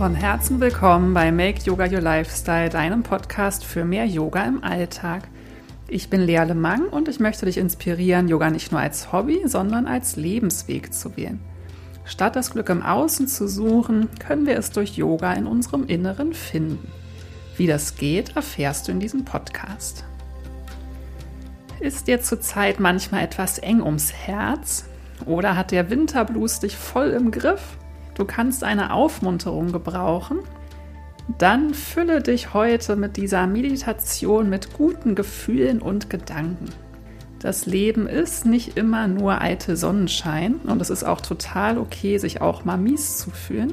Von Herzen willkommen bei Make Yoga Your Lifestyle, deinem Podcast für mehr Yoga im Alltag. Ich bin Lea Lemang und ich möchte dich inspirieren, Yoga nicht nur als Hobby, sondern als Lebensweg zu wählen. Statt das Glück im Außen zu suchen, können wir es durch Yoga in unserem Inneren finden. Wie das geht, erfährst du in diesem Podcast. Ist dir zurzeit manchmal etwas eng ums Herz? Oder hat der Winterblues dich voll im Griff? Du kannst eine Aufmunterung gebrauchen? Dann fülle dich heute mit dieser Meditation mit guten Gefühlen und Gedanken. Das Leben ist nicht immer nur alte Sonnenschein und es ist auch total okay, sich auch mal mies zu fühlen.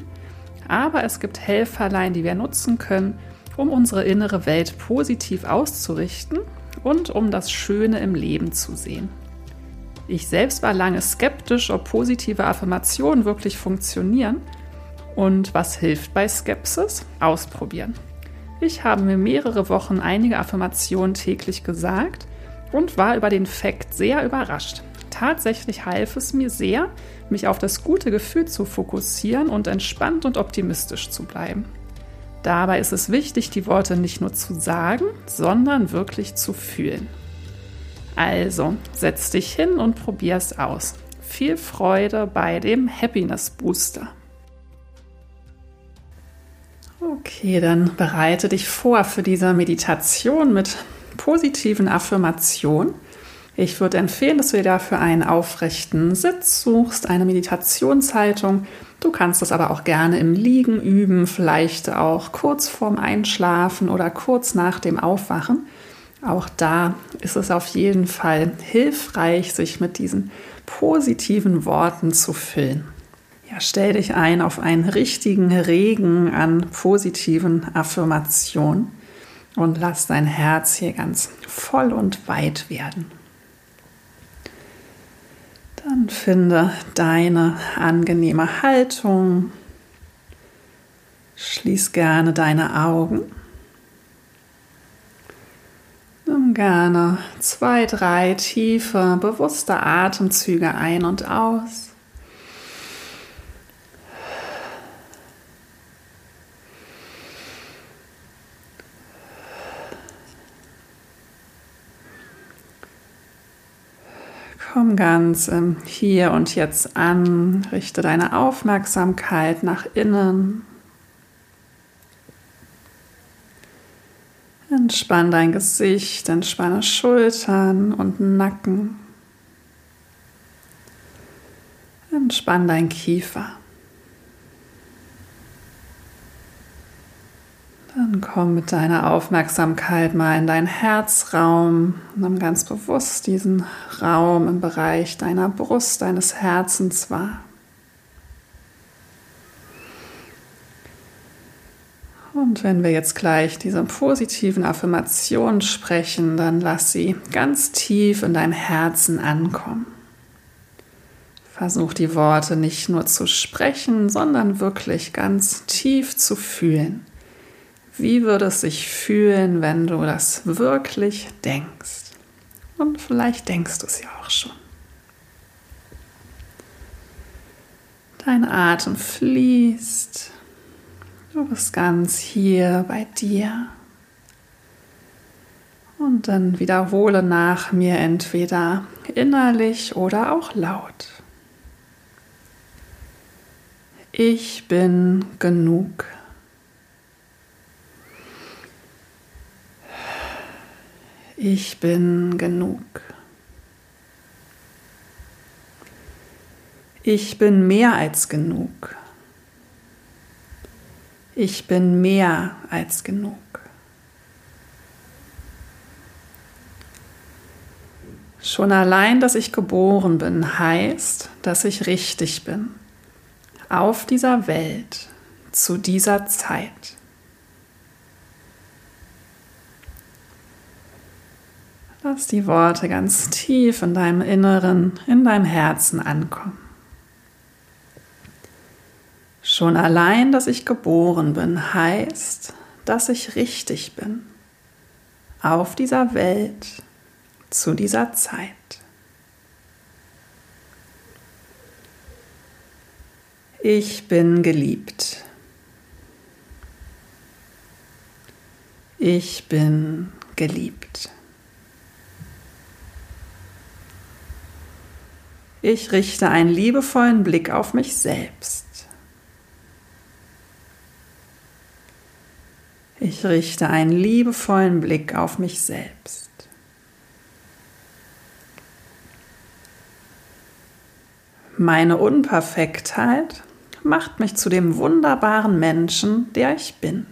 Aber es gibt Helferlein, die wir nutzen können, um unsere innere Welt positiv auszurichten und um das Schöne im Leben zu sehen. Ich selbst war lange skeptisch, ob positive Affirmationen wirklich funktionieren. Und was hilft bei Skepsis? Ausprobieren. Ich habe mir mehrere Wochen einige Affirmationen täglich gesagt und war über den Fakt sehr überrascht. Tatsächlich half es mir sehr, mich auf das gute Gefühl zu fokussieren und entspannt und optimistisch zu bleiben. Dabei ist es wichtig, die Worte nicht nur zu sagen, sondern wirklich zu fühlen. Also, setz dich hin und probier es aus. Viel Freude bei dem Happiness Booster. Okay, dann bereite dich vor für diese Meditation mit positiven Affirmationen. Ich würde empfehlen, dass du dir dafür einen aufrechten Sitz suchst, eine Meditationshaltung. Du kannst das aber auch gerne im Liegen üben, vielleicht auch kurz vorm Einschlafen oder kurz nach dem Aufwachen. Auch da ist es auf jeden Fall hilfreich, sich mit diesen positiven Worten zu füllen. Ja, stell dich ein auf einen richtigen Regen an positiven Affirmationen und lass dein Herz hier ganz voll und weit werden. Dann finde deine angenehme Haltung. Schließ gerne deine Augen. Nimm gerne zwei, drei tiefe, bewusste Atemzüge ein und aus. Komm ganz im Hier und Jetzt an, richte deine Aufmerksamkeit nach innen. Entspann dein Gesicht, entspanne Schultern und Nacken. Entspann dein Kiefer. Dann komm mit deiner Aufmerksamkeit mal in deinen Herzraum. Nimm ganz bewusst diesen Raum im Bereich deiner Brust, deines Herzens wahr. Und wenn wir jetzt gleich diese positiven Affirmationen sprechen, dann lass sie ganz tief in dein Herzen ankommen. Versuch die Worte nicht nur zu sprechen, sondern wirklich ganz tief zu fühlen. Wie würde es sich fühlen, wenn du das wirklich denkst? Und vielleicht denkst du es ja auch schon. Dein Atem fließt. Du bist ganz hier bei dir. Und dann wiederhole nach mir entweder innerlich oder auch laut. Ich bin genug. Ich bin genug. Ich bin mehr als genug. Ich bin mehr als genug. Schon allein, dass ich geboren bin, heißt, dass ich richtig bin. Auf dieser Welt, zu dieser Zeit. Lass die Worte ganz tief in deinem Inneren, in deinem Herzen ankommen. Schon allein, dass ich geboren bin, heißt, dass ich richtig bin. Auf dieser Welt, zu dieser Zeit. Ich bin geliebt. Ich bin geliebt. Ich richte einen liebevollen Blick auf mich selbst. Ich richte einen liebevollen Blick auf mich selbst. Meine Unperfektheit macht mich zu dem wunderbaren Menschen, der ich bin.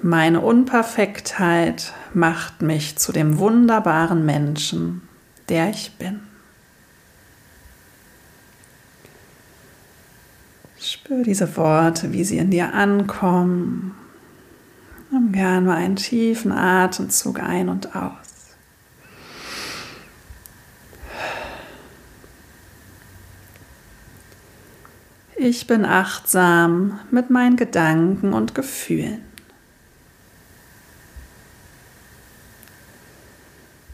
Meine Unperfektheit macht mich zu dem wunderbaren Menschen, der ich bin. Spür diese Worte, wie sie in dir ankommen. Nimm gerne mal einen tiefen Atemzug ein und aus. Ich bin achtsam mit meinen Gedanken und Gefühlen.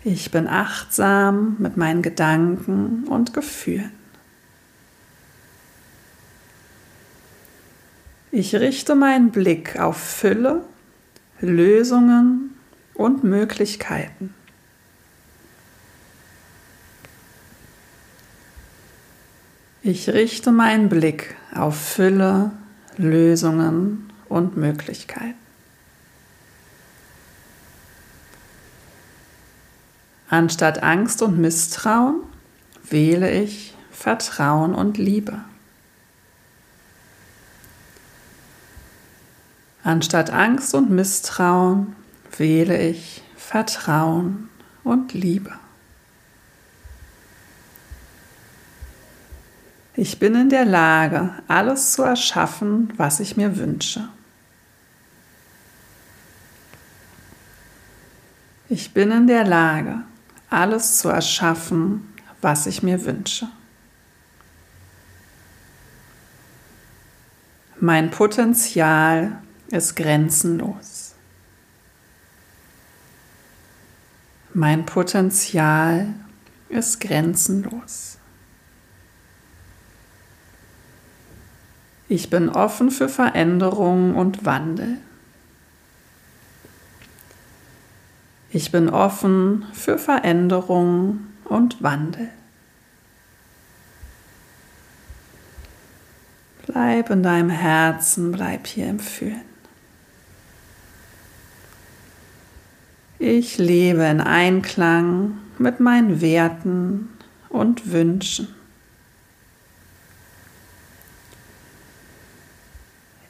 Ich bin achtsam mit meinen Gedanken und Gefühlen. Ich richte meinen Blick auf Fülle, Lösungen und Möglichkeiten. Ich richte meinen Blick auf Fülle, Lösungen und Möglichkeiten. Anstatt Angst und Misstrauen wähle ich Vertrauen und Liebe. Anstatt Angst und Misstrauen wähle ich Vertrauen und Liebe. Ich bin in der Lage, alles zu erschaffen, was ich mir wünsche. Ich bin in der Lage, alles zu erschaffen, was ich mir wünsche. Mein Potenzial ist grenzenlos. Mein Potenzial ist grenzenlos. Ich bin offen für Veränderung und Wandel. Ich bin offen für Veränderung und Wandel. Bleib in deinem Herzen, bleib hier im Fühlen. Ich lebe in Einklang mit meinen Werten und Wünschen.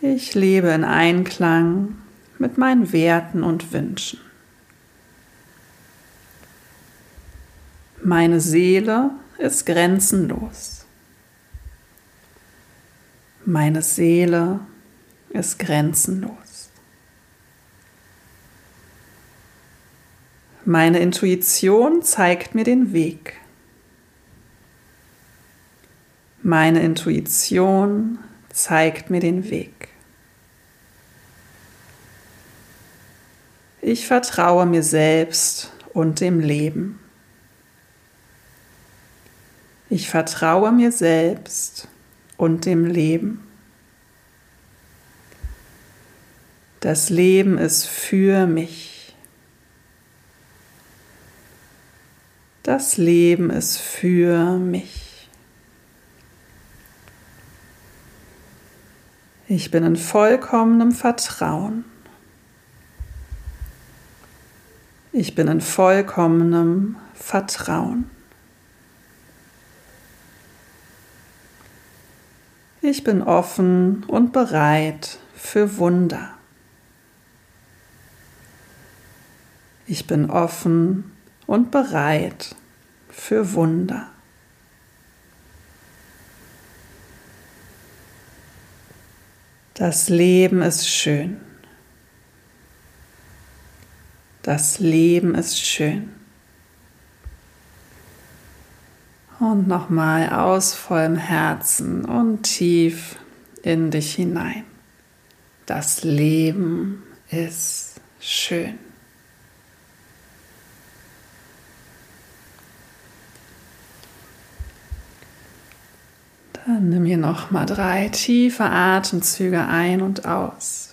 Ich lebe in Einklang mit meinen Werten und Wünschen. Meine Seele ist grenzenlos. Meine Seele ist grenzenlos. Meine Intuition zeigt mir den Weg. Meine Intuition zeigt mir den Weg. Ich vertraue mir selbst und dem Leben. Ich vertraue mir selbst und dem Leben. Das Leben ist für mich. Das Leben ist für mich. Ich bin in vollkommenem Vertrauen. Ich bin in vollkommenem Vertrauen. Ich bin offen und bereit für Wunder. Ich bin offen und bereit für Wunder. Das Leben ist schön. Das Leben ist schön. Und nochmal aus vollem Herzen und tief in dich hinein. Das Leben ist schön. Dann nimm hier nochmal drei tiefe Atemzüge ein und aus.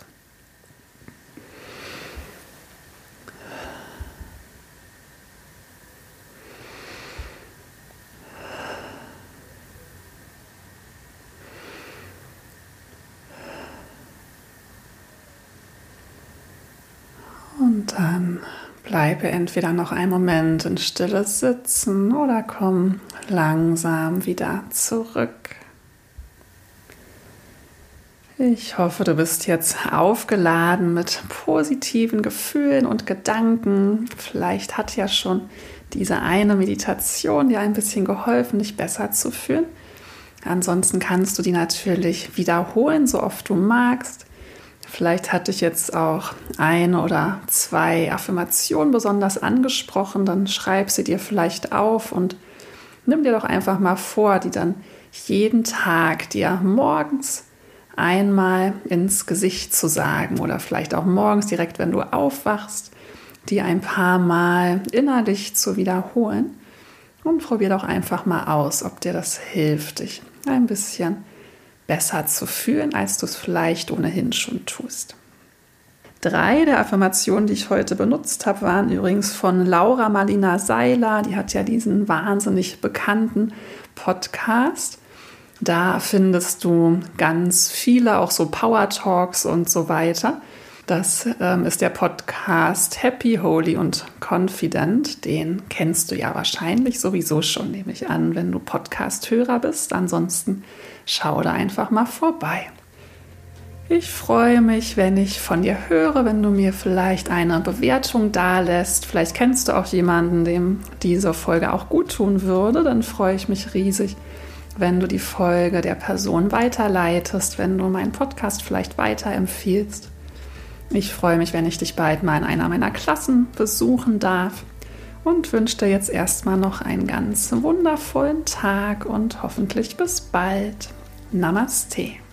Und dann bleibe entweder noch einen Moment in Stille sitzen oder komm langsam wieder zurück. Ich hoffe, du bist jetzt aufgeladen mit positiven Gefühlen und Gedanken. Vielleicht hat ja schon diese eine Meditation dir ein bisschen geholfen, dich besser zu fühlen. Ansonsten kannst du die natürlich wiederholen, so oft du magst. Vielleicht hat dich jetzt auch eine oder zwei Affirmationen besonders angesprochen, dann schreib sie dir vielleicht auf und nimm dir doch einfach mal vor, die dann jeden Tag dir morgens einmal ins Gesicht zu sagen oder vielleicht auch morgens direkt, wenn du aufwachst, die ein paar Mal innerlich zu wiederholen. Und probier doch einfach mal aus, ob dir das hilft, dich ein bisschen besser zu fühlen, als du es vielleicht ohnehin schon tust. Drei der Affirmationen, die ich heute benutzt habe, waren übrigens von Laura Marlina Seiler. Die hat ja diesen wahnsinnig bekannten Podcast. Da findest du ganz viele, auch so Power Talks und so weiter. Das ähm, ist der Podcast Happy, Holy und Confident. Den kennst du ja wahrscheinlich sowieso schon, nehme ich an, wenn du Podcast-Hörer bist. Ansonsten schau da einfach mal vorbei. Ich freue mich, wenn ich von dir höre, wenn du mir vielleicht eine Bewertung dalässt. Vielleicht kennst du auch jemanden, dem diese Folge auch gut tun würde. Dann freue ich mich riesig wenn du die Folge der Person weiterleitest, wenn du meinen Podcast vielleicht weiterempfiehlst. Ich freue mich, wenn ich dich bald mal in einer meiner Klassen besuchen darf und wünsche dir jetzt erstmal noch einen ganz wundervollen Tag und hoffentlich bis bald. Namaste.